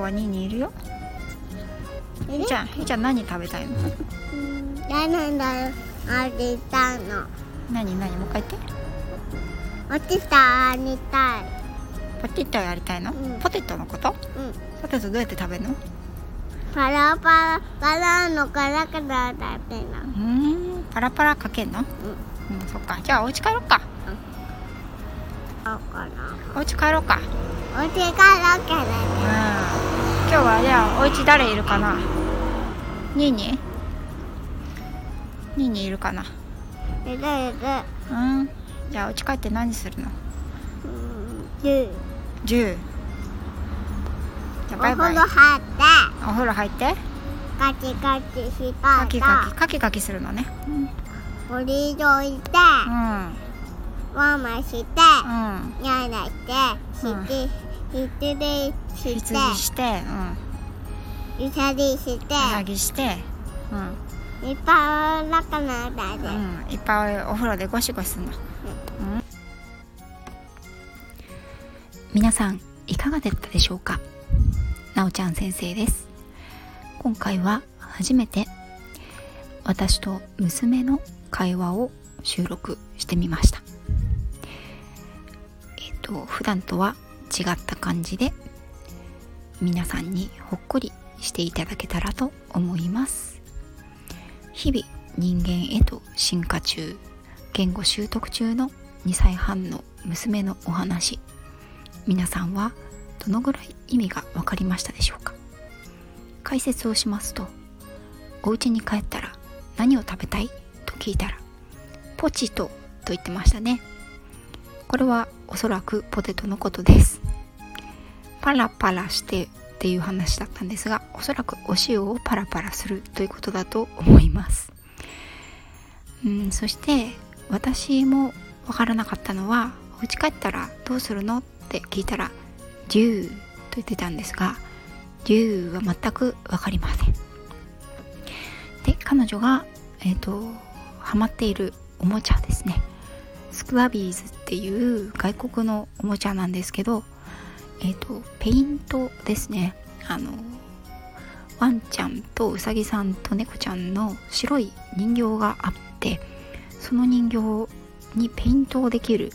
は2にいるよ。えひーちゃんひーちゃん何食べたいの？うん。誰だありたいの。何何もう一回言って。落ちたありたい。ポテトやりたいの、うん。ポテトのこと？うん。ポテトどうやって食べるの？パラパラパラのからから食べな。うーん。パラパラかけんの？うん。そっか。じゃあお家帰ろうかそうかな。お家帰ろうかお家からけうん。ね今日はじゃあお家誰いるかな？ニーニー？ニーニーいるかな？いるいる。うん。じゃあお家帰って何するの？うん。いる10じゃあバイバイ。お風呂入って。お風呂入って？カキカキしたカキカキ。カキカキするのね。おりどいて。うんワンマしてうん。やらしてして羊して羊してうん。うさぎしてうさぎしてうん。いっぱいお腹の中で。うん、いっぱいお風呂でゴシゴシすんだ、うん、皆さんいかがだったでしょうか？なおちゃん先生です。今回は初めて私と娘の会話を収録してみましたと普段とは違った感じで皆さんにほっこりしていただけたらと思います。日々人間へと進化中言語習得中の2歳半の娘のお話。皆さんはどのぐらい意味が分かりましたでしょうか？解説をしますとお家に帰ったら何を食べたい？と聞いたらポチトと言ってましたね。これはおそらくポテトのことです。パラパラしてっていう話だったんですがおそらくお塩をパラパラするということだと思います。うんそして私もわからなかったのはお家帰ったらどうするのって聞いたら「ジュー」と言ってたんですが「ジュー」は全く分かりません。で彼女がえっ、とハマっているおもちゃですね。スクワビーズっていう外国のおもちゃなんですけどえっ、とペイントですね。あのワンちゃんとウサギさんと猫ちゃんの白い人形があってその人形にペイントをできる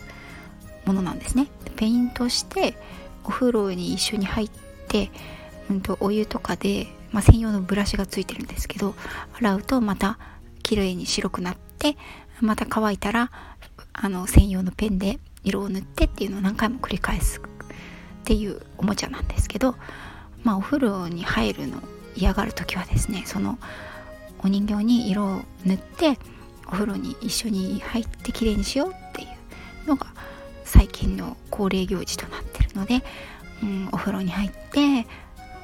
ものなんですね。ペイントしてお風呂に一緒に入って、うん、とお湯とかで、まあ、専用のブラシがついてるんですけど洗うとまた綺麗に白くなってまた乾いたらあの専用のペンで色を塗ってっていうのを何回も繰り返すっていうおもちゃなんですけど、まあ、お風呂に入るの嫌がる時はですねそのお人形に色を塗ってお風呂に一緒に入ってきれいにしようっていうのが最近の恒例行事となってるので、うん、お風呂に入って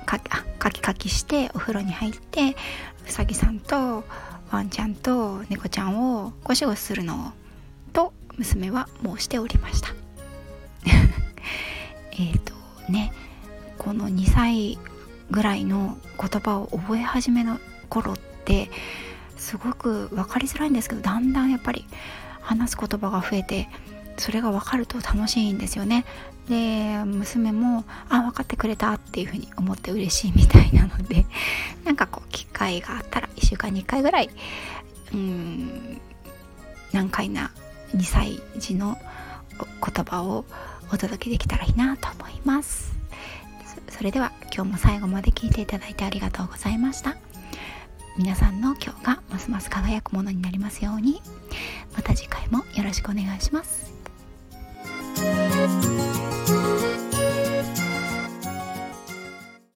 かあカキカキしてお風呂に入ってうさぎさんとワンちゃんと猫ちゃんをゴシゴシするのと娘は申しておりました。えっとねこの2歳ぐらいの言葉を覚え始めの頃ってすごく分かりづらいんですけどだんだんやっぱり話す言葉が増えてそれが分かると楽しいんですよね。で娘も「あ分かってくれた」っていうふうに思って嬉しいみたいなので なんかこう機会があったら1週間に1回ぐらいうん難解な2歳児の言葉をお届けできたらいいなと思います。それでは今日も最後まで聞いていただいてありがとうございました。皆さんの今日がますます輝くものになりますように。また次回もよろしくお願いします。